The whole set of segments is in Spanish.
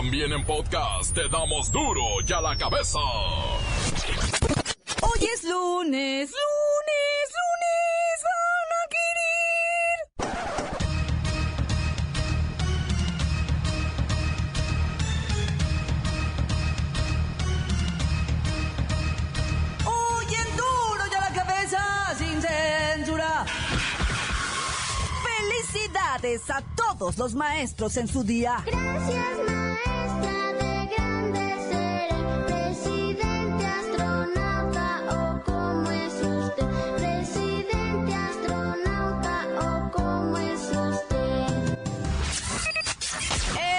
También en podcast te damos duro y a la cabeza. Hoy es lunes, lunes, los maestros en su día. Gracias maestra de grande seré, presidente astronauta o cómo es usted, presidente astronauta o cómo es usted.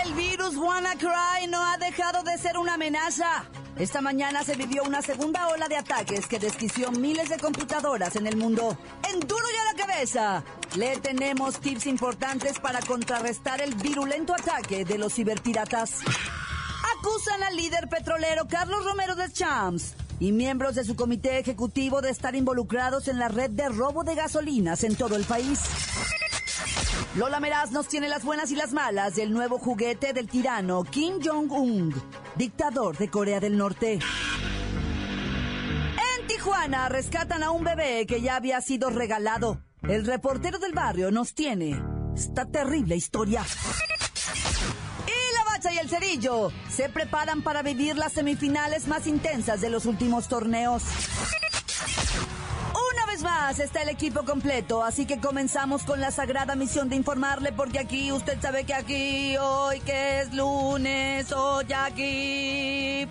El virus WannaCry no ha dejado de ser una amenaza. Esta mañana se vivió una segunda ola de ataques que desquició miles de computadoras en el mundo. En duro y a la cabeza, le tenemos tips importantes para contrarrestar el virulento ataque de los ciberpiratas. Acusan al líder petrolero Carlos Romero de Champs y miembros de su comité ejecutivo de estar involucrados en la red de robo de gasolinas en todo el país. Lola Meraz nos tiene las buenas y las malas del nuevo juguete del tirano Kim Jong-un, dictador de Corea del Norte. En Tijuana rescatan a un bebé que ya había sido regalado. El reportero del barrio nos tiene esta terrible historia. Y la bacha y el cerillo se preparan para vivir las semifinales más intensas de los últimos torneos. Una vez más está el equipo completo, así que comenzamos con la sagrada misión de informarle, porque aquí usted sabe que aquí, hoy que es lunes, hoy aquí.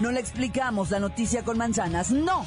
No le explicamos la noticia con manzanas, no.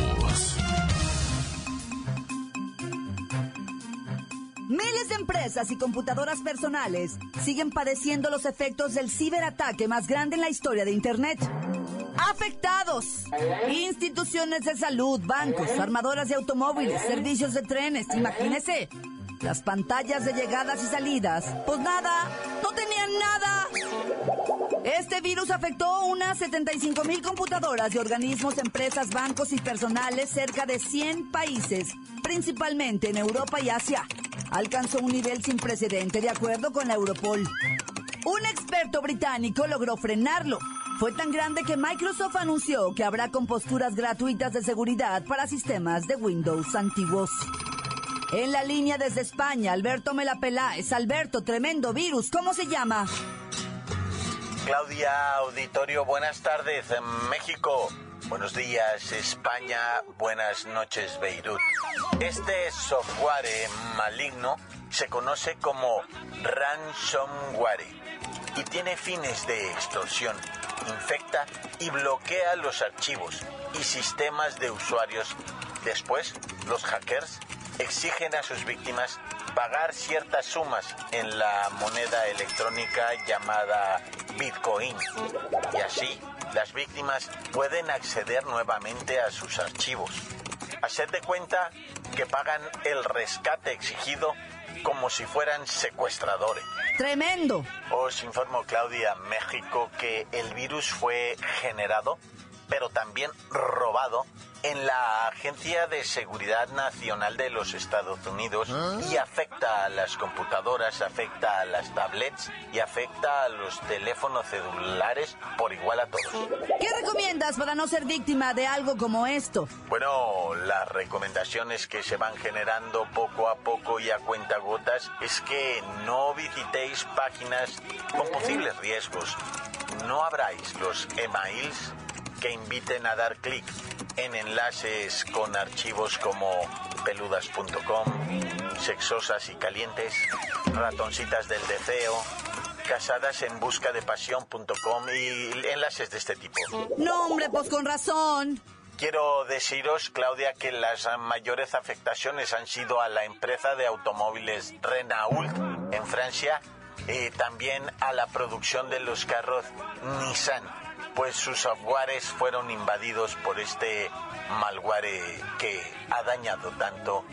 Empresas y computadoras personales siguen padeciendo los efectos del ciberataque más grande en la historia de Internet. Afectados. Instituciones de salud, bancos, armadoras de automóviles, servicios de trenes, imagínese. Las pantallas de llegadas y salidas, pues nada, no tenían nada. Este virus afectó unas 75 mil computadoras de organismos, empresas, bancos y personales cerca de 100 países, principalmente en Europa y Asia. Alcanzó un nivel sin precedente de acuerdo con la Europol. Un experto británico logró frenarlo. Fue tan grande que Microsoft anunció que habrá composturas gratuitas de seguridad para sistemas de Windows antiguos. En la línea desde España, Alberto Melapeláez. Alberto, tremendo virus, ¿cómo se llama? Claudia Auditorio, buenas tardes en México. Buenos días España, buenas noches Beirut. Este software maligno se conoce como ransomware y tiene fines de extorsión. Infecta y bloquea los archivos y sistemas de usuarios. Después, los hackers exigen a sus víctimas pagar ciertas sumas en la moneda electrónica llamada Bitcoin. Y así, las víctimas pueden acceder nuevamente a sus archivos. Hacer de cuenta que pagan el rescate exigido como si fueran secuestradores. Tremendo. Os informo, Claudia, México, que el virus fue generado, pero también robado en la Agencia de Seguridad Nacional de los Estados Unidos y afecta a las computadoras, afecta a las tablets y afecta a los teléfonos celulares por igual a todos. ¿Qué recomiendas para no ser víctima de algo como esto? Bueno, las recomendaciones que se van generando poco a poco y a cuentagotas es que no visitéis páginas con posibles riesgos. No abráis los emails que inviten a dar clic en enlaces con archivos como peludas.com, sexosas y calientes, ratoncitas del deseo, casadas en busca de pasión.com y enlaces de este tipo. No, hombre, pues con razón. Quiero deciros, Claudia, que las mayores afectaciones han sido a la empresa de automóviles Renault en Francia y también a la producción de los carros Nissan, pues sus softwares fueron invadidos por este malware que ha dañado tanto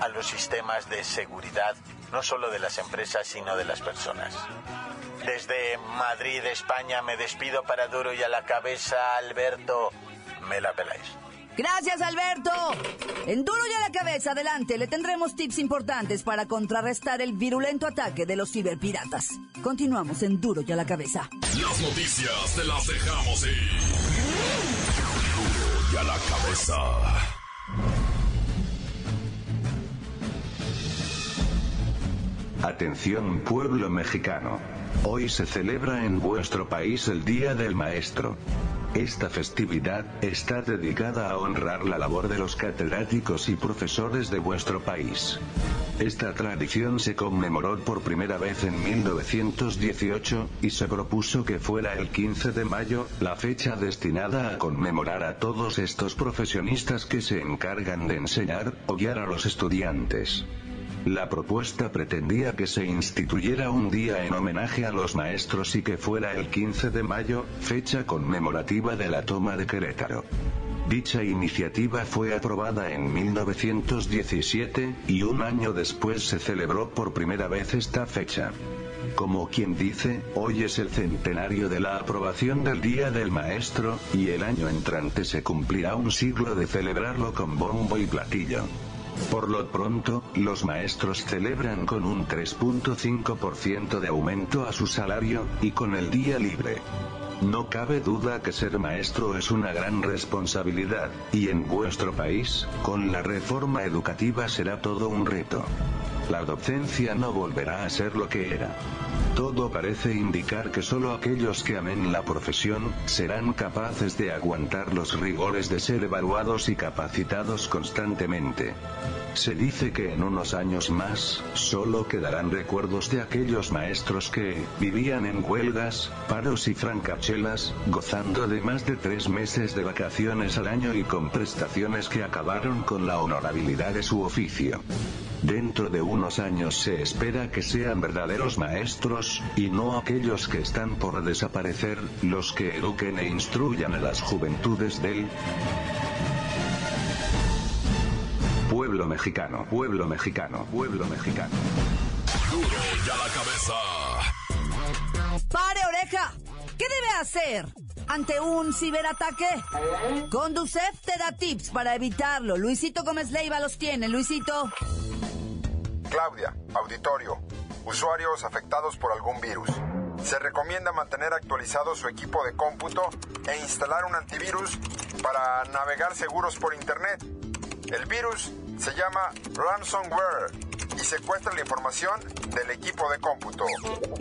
a los sistemas de seguridad, no solo de las empresas, sino de las personas. Desde Madrid, España, me despido para duro y a la cabeza, Alberto. Me la peláis. Gracias, Alberto. En duro y a la cabeza, adelante, le tendremos tips importantes para contrarrestar el virulento ataque de los ciberpiratas. Continuamos en duro y a la cabeza. Las noticias te las dejamos ir. Duro y a la cabeza. Atención pueblo mexicano. Hoy se celebra en vuestro país el Día del Maestro. Esta festividad está dedicada a honrar la labor de los catedráticos y profesores de vuestro país. Esta tradición se conmemoró por primera vez en 1918, y se propuso que fuera el 15 de mayo, la fecha destinada a conmemorar a todos estos profesionistas que se encargan de enseñar o guiar a los estudiantes. La propuesta pretendía que se instituyera un día en homenaje a los maestros y que fuera el 15 de mayo, fecha conmemorativa de la toma de Querétaro. Dicha iniciativa fue aprobada en 1917, y un año después se celebró por primera vez esta fecha. Como quien dice, hoy es el centenario de la aprobación del Día del Maestro, y el año entrante se cumplirá un siglo de celebrarlo con bombo y platillo. Por lo pronto, los maestros celebran con un 3.5% de aumento a su salario, y con el día libre. No cabe duda que ser maestro es una gran responsabilidad, y en vuestro país, con la reforma educativa será todo un reto. La docencia no volverá a ser lo que era. Todo parece indicar que solo aquellos que amen la profesión, serán capaces de aguantar los rigores de ser evaluados y capacitados constantemente. Se dice que en unos años más, solo quedarán recuerdos de aquellos maestros que, vivían en huelgas, paros y francachelas, gozando de más de tres meses de vacaciones al año y con prestaciones que acabaron con la honorabilidad de su oficio. Dentro de unos años se espera que sean verdaderos maestros, y no aquellos que están por desaparecer, los que eduquen e instruyan a las juventudes del pueblo mexicano, pueblo mexicano, pueblo mexicano. Duro y a la cabeza. Hacer ante un ciberataque? Conducef te da tips para evitarlo. Luisito Gómez Leiva los tiene. Luisito. Claudia, auditorio, usuarios afectados por algún virus. Se recomienda mantener actualizado su equipo de cómputo e instalar un antivirus para navegar seguros por Internet. El virus se llama ransomware y secuestra la información del equipo de cómputo.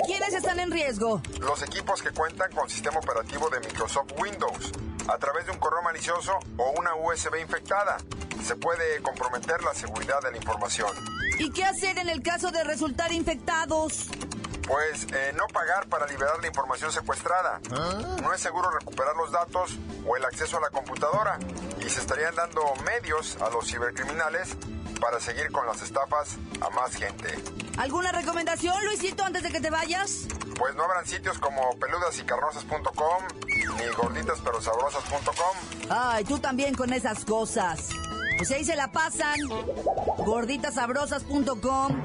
¿Quiénes están en riesgo? Los equipos que cuentan con sistema operativo de Microsoft Windows a través de un correo malicioso o una USB infectada. Se puede comprometer la seguridad de la información. ¿Y qué hacer en el caso de resultar infectados? Pues eh, no pagar para liberar la información secuestrada. No es seguro recuperar los datos o el acceso a la computadora y se estarían dando medios a los cibercriminales para seguir con las estafas a más gente. ¿Alguna recomendación, Luisito, antes de que te vayas? Pues no habrán sitios como peludasycarnosas.com ni gorditasperosabrosas.com. Ay, tú también con esas cosas. Pues ahí se la pasan. Gorditasabrosas.com.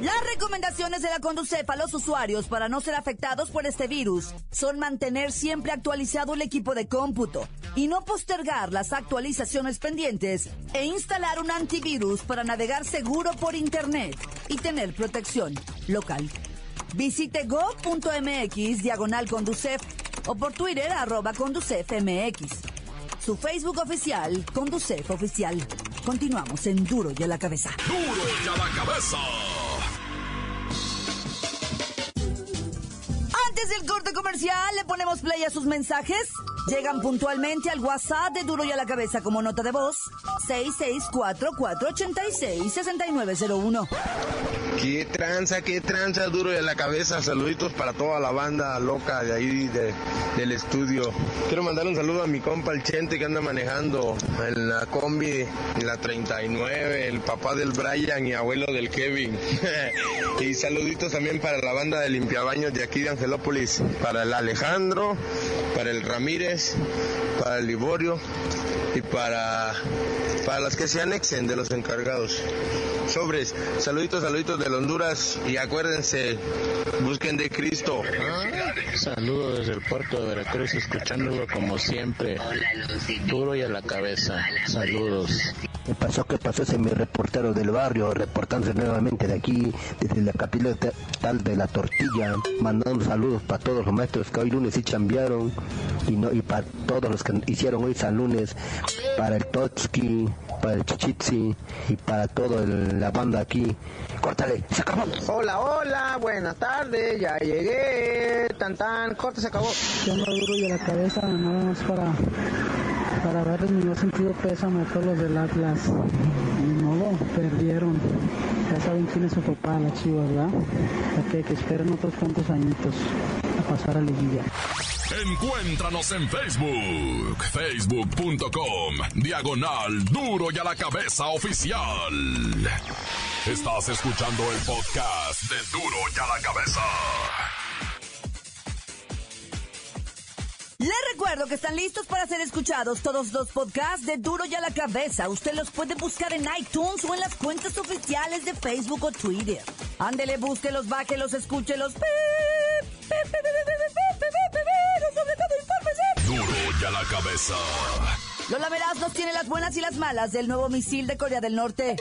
Las recomendaciones de la Conducef a los usuarios para no ser afectados por este virus son mantener siempre actualizado el equipo de cómputo y no postergar las actualizaciones pendientes e instalar un antivirus para navegar seguro por Internet y tener protección local. Visite go.mx diagonal Conducef o por Twitter arroba ConducefMX. Su Facebook oficial, Conducef Oficial. Continuamos en Duro y a la Cabeza. Duro y a la cabeza. Comercial, le ponemos play a sus mensajes. Llegan puntualmente al WhatsApp de Duro y a la Cabeza como nota de voz. 664-486-6901. Qué tranza, qué tranza, duro de la cabeza. Saluditos para toda la banda loca de ahí de- del estudio. Quiero mandar un saludo a mi compa el Chente que anda manejando en la combi, en la 39, el papá del Brian y abuelo del Kevin. y saluditos también para la banda de limpiabaños de aquí de Angelópolis, para el Alejandro, para el Ramírez, para el Liborio y para, para las que se anexen de los encargados. Sobres, saluditos, saluditos de Honduras y acuérdense, busquen de Cristo. Saludos desde el puerto de Veracruz, escuchándolo como siempre. Duro y a la cabeza. Saludos. ¿Qué pasó? ¿Qué pasó? Ese es mi reportero del barrio, reportándose nuevamente de aquí, desde la capital de la tortilla, mandando saludos para todos los maestros que hoy lunes sí chambearon, y, no, y para todos los que hicieron hoy San Lunes, para el Totski, para el Chichitsi y para toda la banda aquí. Córtale, se acabó. Hola, hola, buenas tardes, ya llegué. Tan tan, corta, se acabó. Yo me duro y a la cabeza, nada más para, para darles mi más sentido pésame a todos los del Atlas. Modo, perdieron. Ya saben quién es su papá, la chiva, ¿verdad? Ok, que esperen otros cuantos añitos a pasar a liguilla. Encuéntranos en Facebook, facebook.com, diagonal duro y a la cabeza oficial. Estás escuchando el podcast de duro y a la cabeza. Recuerdo que están listos para ser escuchados todos los podcasts de Duro y a la Cabeza. Usted los puede buscar en iTunes o en las cuentas oficiales de Facebook o Twitter. Ándele, búsquelos, bájelos, escúchelos. Duro y a la cabeza. Lola Meraz nos tiene las buenas y las malas del nuevo misil de Corea del Norte.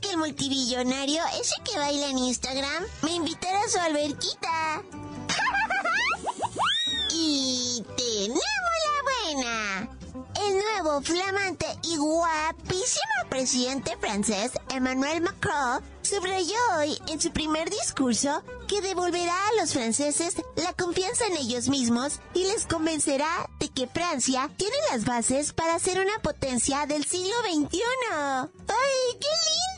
Que el multibillonario, ese que baila en Instagram, me invitara a su alberquita. y tenemos la buena. El nuevo, flamante y guapísimo presidente francés, Emmanuel Macron, subrayó hoy en su primer discurso que devolverá a los franceses la confianza en ellos mismos y les convencerá de que Francia tiene las bases para ser una potencia del siglo XXI. ¡Ay, qué lindo!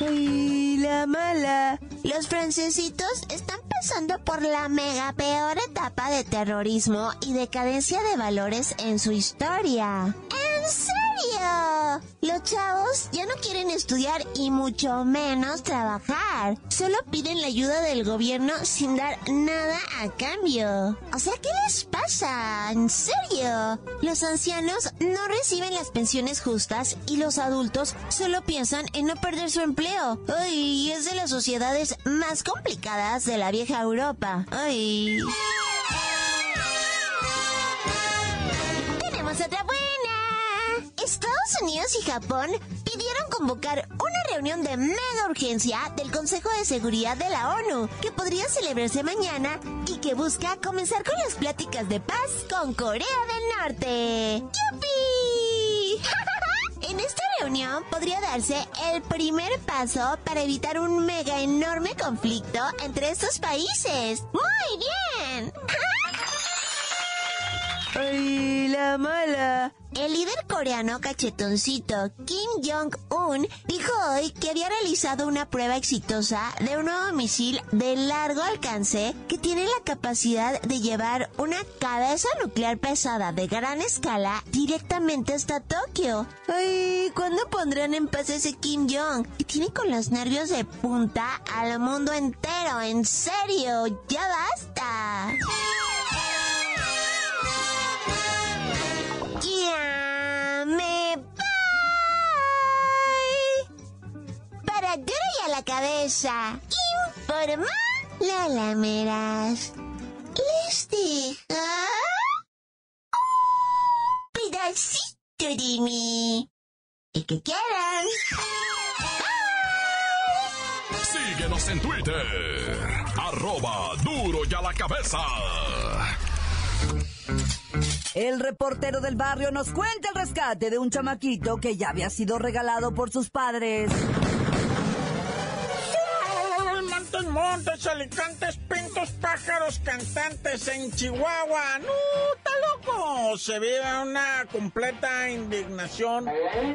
¡Ay, la mala! Los francesitos están pasando por la mega peor etapa de terrorismo y decadencia de valores en su historia. ¿En serio? Los chavos ya no quieren estudiar y mucho menos trabajar. Solo piden la ayuda del gobierno sin dar nada a cambio. O sea, ¿qué les pasa? ¿En serio? Los ancianos no reciben las pensiones justas y los adultos solo piensan en no perder su empleo. Ay, es de las sociedades más complicadas de la vieja Europa. Ay. Unidos y Japón pidieron convocar una reunión de mega urgencia del Consejo de Seguridad de la ONU, que podría celebrarse mañana y que busca comenzar con las pláticas de paz con Corea del Norte. ¡Yupi! En esta reunión podría darse el primer paso para evitar un mega enorme conflicto entre estos países. ¡Muy bien! ¡Ay, la mala! El líder coreano cachetoncito Kim Jong-un dijo hoy que había realizado una prueba exitosa de un nuevo misil de largo alcance que tiene la capacidad de llevar una cabeza nuclear pesada de gran escala directamente hasta Tokio. Ay, ¿cuándo pondrán en paz ese Kim Jong? Que tiene con los nervios de punta al mundo entero, en serio, ya basta. Cabeza. Informa la lameras. Les deja un pedacito de mí. El que quieran. Síguenos en Twitter. Arroba duro y a la cabeza. El reportero del barrio nos cuenta el rescate de un chamaquito que ya había sido regalado por sus padres. Montes, montes, alicantes, pintos, pájaros, cantantes en Chihuahua. ¡No, está loco! Se vive una completa indignación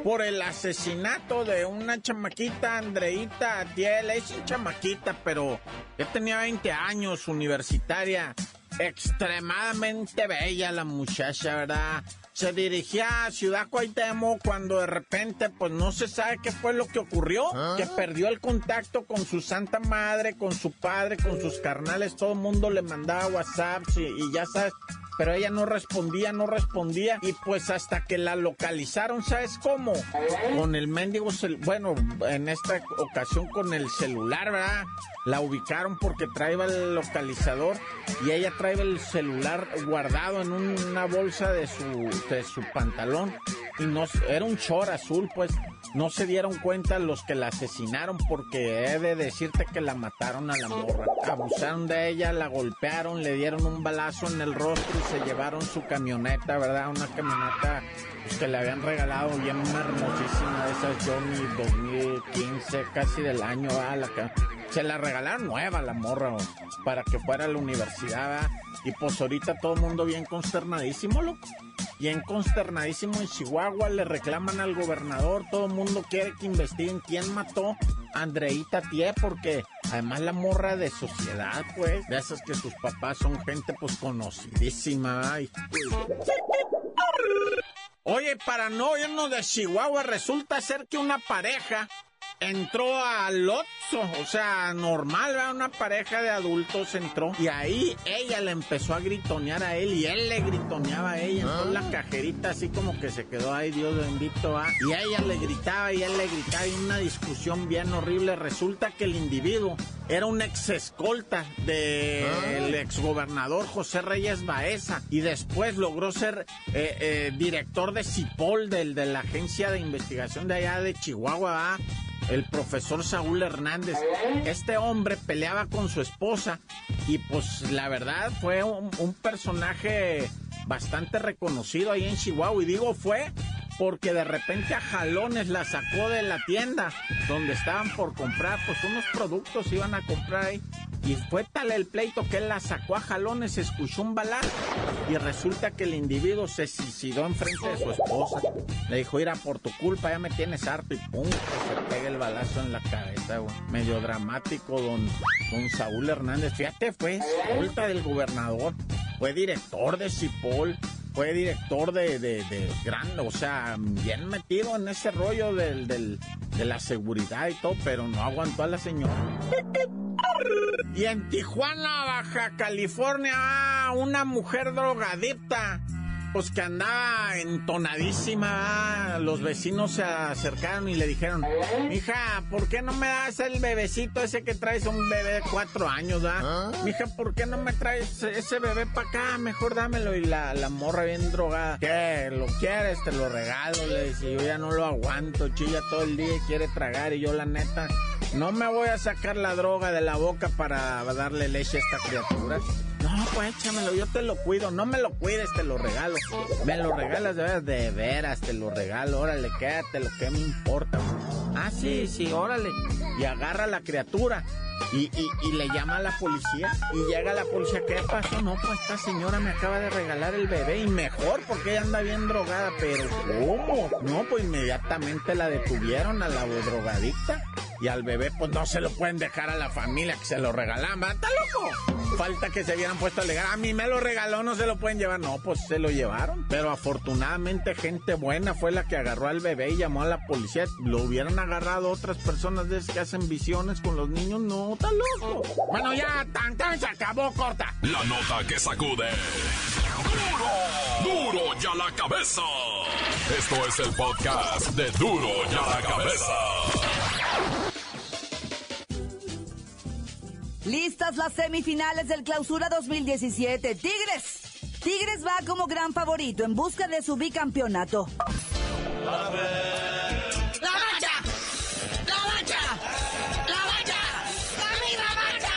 por el asesinato de una chamaquita, Andreita Atiel. Es un chamaquita, pero ya tenía 20 años, universitaria. Extremadamente bella la muchacha, ¿verdad? Se dirigía a Ciudad Cuauhtémoc cuando de repente, pues no se sabe qué fue lo que ocurrió, que perdió el contacto con su santa madre, con su padre, con sus carnales, todo el mundo le mandaba WhatsApp y, y ya sabes, pero ella no respondía, no respondía. Y pues hasta que la localizaron, ¿sabes cómo? Con el mendigo, bueno, en esta ocasión con el celular, ¿verdad? La ubicaron porque traía el localizador y ella traía el celular guardado en un- una bolsa de su, de su pantalón. Y no, era un short azul, pues. No se dieron cuenta los que la asesinaron porque he de decirte que la mataron a la morra. Abusaron de ella, la golpearon, le dieron un balazo en el rostro se llevaron su camioneta, ¿verdad? Una camioneta que le habían regalado bien hermosísima de esas Johnny 2015, casi del año, ¿verdad? La ca- se la regalaron nueva la morra para que fuera a la universidad, ¿verdad? Y pues ahorita todo el mundo bien consternadísimo, loco. Bien consternadísimo en Chihuahua, le reclaman al gobernador, todo el mundo quiere que investiguen quién mató a Andreita Tie, porque además la morra de sociedad, pues, de esas que sus papás son gente pues conocidísima. ay. Oye, para no irnos de Chihuahua, resulta ser que una pareja entró al Oxxo, o sea, normal, ¿verdad? una pareja de adultos entró y ahí ella le empezó a gritonear a él y él le gritoneaba a ella, entonces la cajerita así como que se quedó ahí, Dios bendito, ¿va? y ella le gritaba y él le gritaba y una discusión bien horrible, resulta que el individuo era un ex escolta del ex gobernador José Reyes Baeza y después logró ser eh, eh, director de CIPOL, del, de la agencia de investigación de allá de Chihuahua, ¿va? El profesor Saúl Hernández. Este hombre peleaba con su esposa y pues la verdad fue un, personaje bastante reconocido ahí en Chihuahua y digo fue porque de repente a jalones la sacó de la tienda donde estaban por comprar pues unos productos iban a comprar ahí y fue tal el pleito que él la sacó a jalones, escuchó un balazo y resulta que el individuo se suicidó enfrente de su esposa. Le dijo, mira, por tu culpa ya me tienes harto y pum, que se pega el balazo en la cabeza, güey. Medio dramático, don, don Saúl Hernández. Fíjate, fue escolta del gobernador, fue director de Cipol, fue director de, de, gran, o sea, bien metido en ese rollo del, del, de la seguridad y todo, pero no aguantó a la señora. Y en Tijuana, Baja California, ah, una mujer drogadicta, pues que andaba entonadísima. Los vecinos se acercaron y le dijeron, mija, ¿por qué no me das el bebecito ese que traes? Un bebé de cuatro años, ¿ah? Mija, ¿por qué no me traes ese bebé para acá? Mejor dámelo. Y la, la morra bien drogada, ¿qué? ¿Lo quieres? Te lo regalo. Le dice, yo ya no lo aguanto, chilla todo el día y quiere tragar. Y yo, la neta, no me voy a sacar la droga de la boca para darle leche a esta criatura. No, pues échamelo, yo te lo cuido. No me lo cuides, te lo regalo. Me lo regalas de veras, de veras, te lo regalo. Órale, quédate, lo que me importa. Ah, sí, sí, órale. Y agarra a la criatura. Y, y, y le llama a la policía. Y llega la policía. ¿Qué pasó? No, pues esta señora me acaba de regalar el bebé. Y mejor, porque ella anda bien drogada. Pero, ¿cómo? No, pues inmediatamente la detuvieron a la drogadicta. Y al bebé, pues no se lo pueden dejar a la familia que se lo regalan. ¿verdad? ¿Está loco? Falta que se hubieran puesto a alegar. A mí me lo regaló, no se lo pueden llevar. No, pues se lo llevaron. Pero afortunadamente, gente buena fue la que agarró al bebé y llamó a la policía. Lo hubieran agarrado otras personas de esas que hacen visiones con los niños. No, está loco. Bueno, ya, tan, tan, se acabó, corta. La nota que sacude. ¡Duro! ¡Duro ya la cabeza! Esto es el podcast de Duro ya la cabeza. Listas las semifinales del Clausura 2017. Tigres. Tigres va como gran favorito en busca de su bicampeonato. ¡La mancha! ¡La mancha! ¡La mancha! ¡La misma mancha!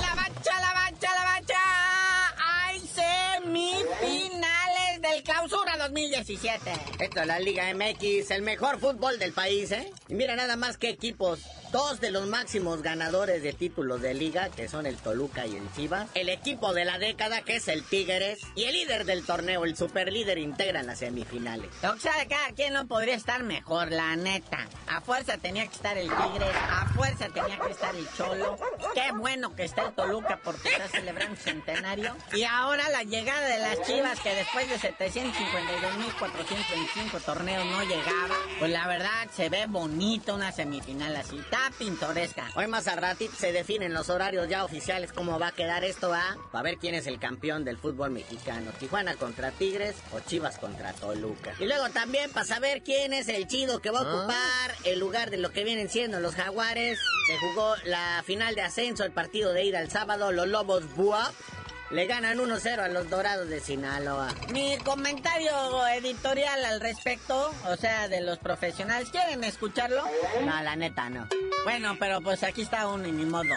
¡La mancha, la mancha, la mancha! ¡Hay semifinales del Clausura 2017! Esto es la Liga MX, el mejor fútbol del país, ¿eh? Y mira nada más que equipos. Dos de los máximos ganadores de títulos de liga, que son el Toluca y el Chivas. El equipo de la década, que es el Tigres. Y el líder del torneo, el superlíder, integran las semifinales. O sea, cada quien no podría estar mejor, la neta. A fuerza tenía que estar el Tigres, a fuerza tenía que estar el Cholo. Qué bueno que está el Toluca porque está celebrando su centenario. Y ahora la llegada de las Chivas que después de 752.425 torneos no llegaba. Pues la verdad se ve bonito una semifinal así. Está pintoresca. Hoy más a ratito se definen los horarios ya oficiales cómo va a quedar esto, ¿va? Para ver quién es el campeón del fútbol mexicano. Tijuana contra Tigres o Chivas contra Toluca. Y luego también para saber quién es el chido que va a ocupar el lugar de lo que vienen siendo los jaguares. Se jugó la final de ascenso, el partido de ida el sábado. Los Lobos Buap le ganan 1-0 a los Dorados de Sinaloa. Mi comentario editorial al respecto, o sea, de los profesionales, ¿quieren escucharlo? No, la neta no. Bueno, pero pues aquí está uno y ni modo.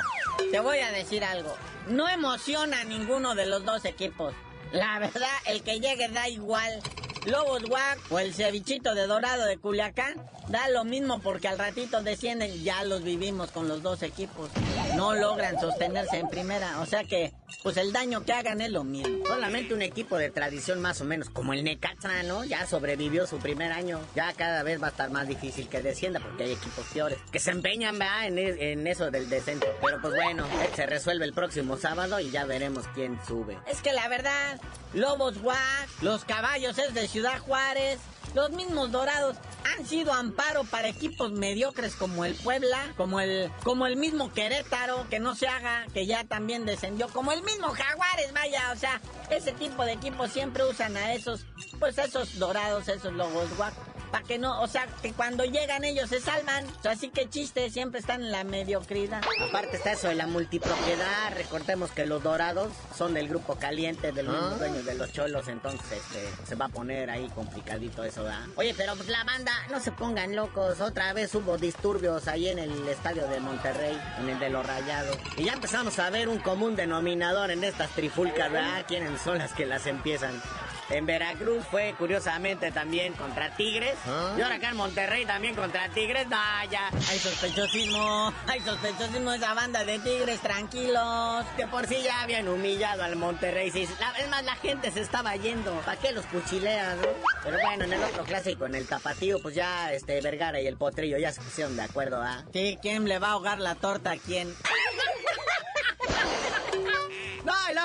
Te voy a decir algo. No emociona a ninguno de los dos equipos. La verdad, el que llegue da igual. Lobos Guac o el cevichito de dorado de Culiacán da lo mismo porque al ratito descienden. Ya los vivimos con los dos equipos. No logran sostenerse en primera. O sea que, pues el daño que hagan es lo mismo. Solamente un equipo de tradición más o menos como el Necaxa, ¿no? Ya sobrevivió su primer año. Ya cada vez va a estar más difícil que descienda porque hay equipos peores que se empeñan, ¿verdad? En, eso del descenso. Pero pues bueno, se resuelve el próximo sábado y ya veremos quién sube. Es que la verdad, Lobos Guac, los caballos es de Ciudad Juárez, los mismos dorados han sido amparo para equipos mediocres como el Puebla, como el, como el mismo Querétaro, que no se haga, que ya también descendió, como el mismo Jaguares, vaya, o sea, ese tipo de equipos siempre usan a esos, pues esos dorados, esos lobos guac. Para que no, o sea, que cuando llegan ellos se salvan. O sea, así que chiste, siempre están en la mediocridad. Aparte está eso de la multipropiedad. Recordemos que los dorados son del grupo caliente de los mismos dueños de los cholos. Entonces este, se va a poner ahí complicadito eso, ¿verdad? Oye, pero pues la banda, no se pongan locos. Otra vez hubo disturbios ahí en el estadio de Monterrey, en el de los rayados. Y ya empezamos a ver un común denominador en estas trifulcas, ¿verdad? ¿Quiénes son las que las empiezan? En Veracruz fue curiosamente también contra Tigres. Y ahora acá en Monterrey también contra Tigres. Vaya. Hay sospechosismo, hay sospechosismo esa banda de tigres, tranquilos. De por sí ya habían humillado al Monterrey. Sí, la, es más, la gente se estaba yendo. ¿Para qué los cuchilean, no? Pero bueno, en el otro clásico, en el tapatío, pues ya este Vergara y el Potrillo ya se pusieron de acuerdo, ¿ah? Sí, ¿quién le va a ahogar la torta a quién?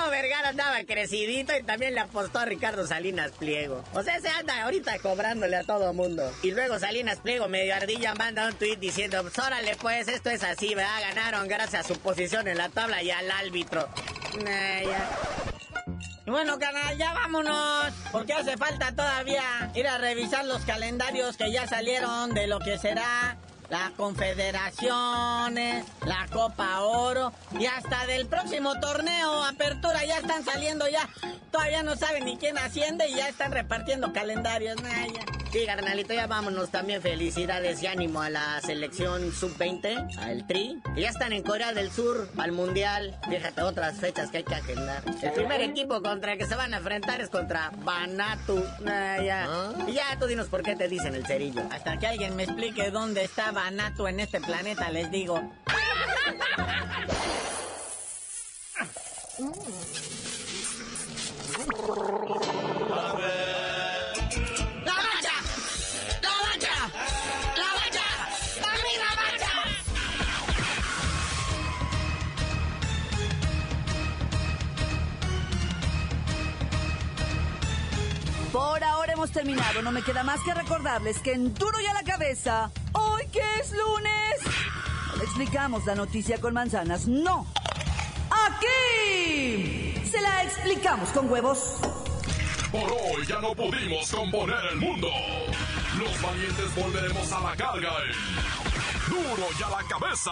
Luego Vergara andaba crecidito y también le apostó a Ricardo Salinas Pliego. O sea, se anda ahorita cobrándole a todo mundo. Y luego Salinas Pliego, medio ardilla, manda un tuit diciendo, pues órale pues, esto es así, ¿verdad? Ganaron gracias a su posición en la tabla y al árbitro. Nah, bueno, canal, ya vámonos. Porque hace falta todavía ir a revisar los calendarios que ya salieron de lo que será la Confederaciones, la Copa Oro y hasta del próximo torneo, Apertura, ya están saliendo ya. Todavía no saben ni quién asciende y ya están repartiendo calendarios. Nah. Sí, carnalito, ya vámonos. También felicidades y ánimo a la selección sub-20, al Tri. Que ya están en Corea del Sur, al Mundial. Fíjate, otras fechas que hay que agendar. El primer equipo contra el que se van a enfrentar es contra Banatu. Ah, ya. Y ya, tú dinos por qué te dicen el cerillo. Hasta que alguien me explique dónde está Banato en este planeta, les digo. Por ahora hemos terminado. No me queda más que recordarles que en Duro y a la cabeza, hoy que es lunes, no le explicamos la noticia con manzanas. No. Aquí se la explicamos con huevos. Por hoy ya no pudimos componer el mundo. Los valientes volveremos a la carga. en Duro y a la cabeza.